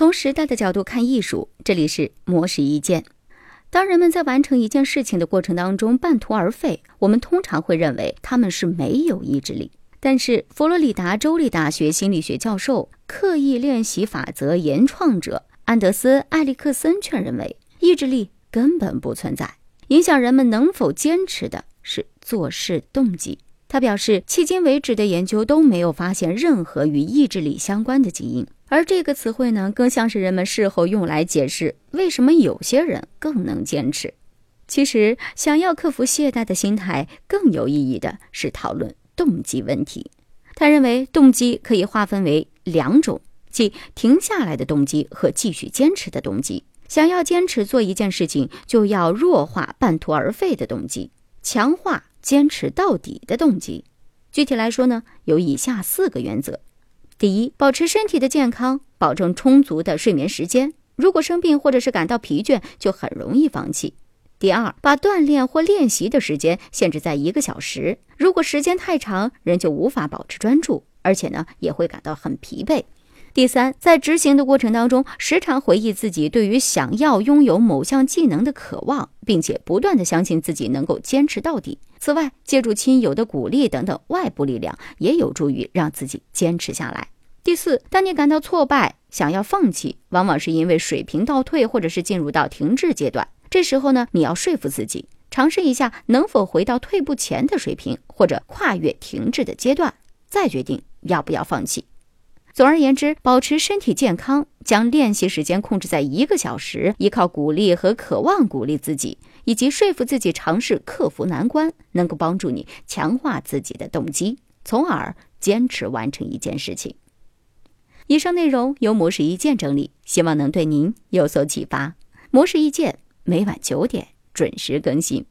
从时代的角度看艺术，这里是模式意见。当人们在完成一件事情的过程当中半途而废，我们通常会认为他们是没有意志力。但是，佛罗里达州立大学心理学教授、刻意练习法则研创者安德斯·艾利克森却认为，意志力根本不存在，影响人们能否坚持的是做事动机。他表示，迄今为止的研究都没有发现任何与意志力相关的基因。而这个词汇呢，更像是人们事后用来解释为什么有些人更能坚持。其实，想要克服懈怠的心态，更有意义的是讨论动机问题。他认为，动机可以划分为两种，即停下来的动机和继续坚持的动机。想要坚持做一件事情，就要弱化半途而废的动机，强化坚持到底的动机。具体来说呢，有以下四个原则。第一，保持身体的健康，保证充足的睡眠时间。如果生病或者是感到疲倦，就很容易放弃。第二，把锻炼或练习的时间限制在一个小时。如果时间太长，人就无法保持专注，而且呢也会感到很疲惫。第三，在执行的过程当中，时常回忆自己对于想要拥有某项技能的渴望，并且不断的相信自己能够坚持到底。此外，借助亲友的鼓励等等外部力量，也有助于让自己坚持下来。第四，当你感到挫败，想要放弃，往往是因为水平倒退，或者是进入到停滞阶段。这时候呢，你要说服自己，尝试一下能否回到退步前的水平，或者跨越停滞的阶段，再决定要不要放弃。总而言之，保持身体健康，将练习时间控制在一个小时，依靠鼓励和渴望鼓励自己。以及说服自己尝试克服难关，能够帮助你强化自己的动机，从而坚持完成一件事情。以上内容由模式意见整理，希望能对您有所启发。模式意见每晚九点准时更新。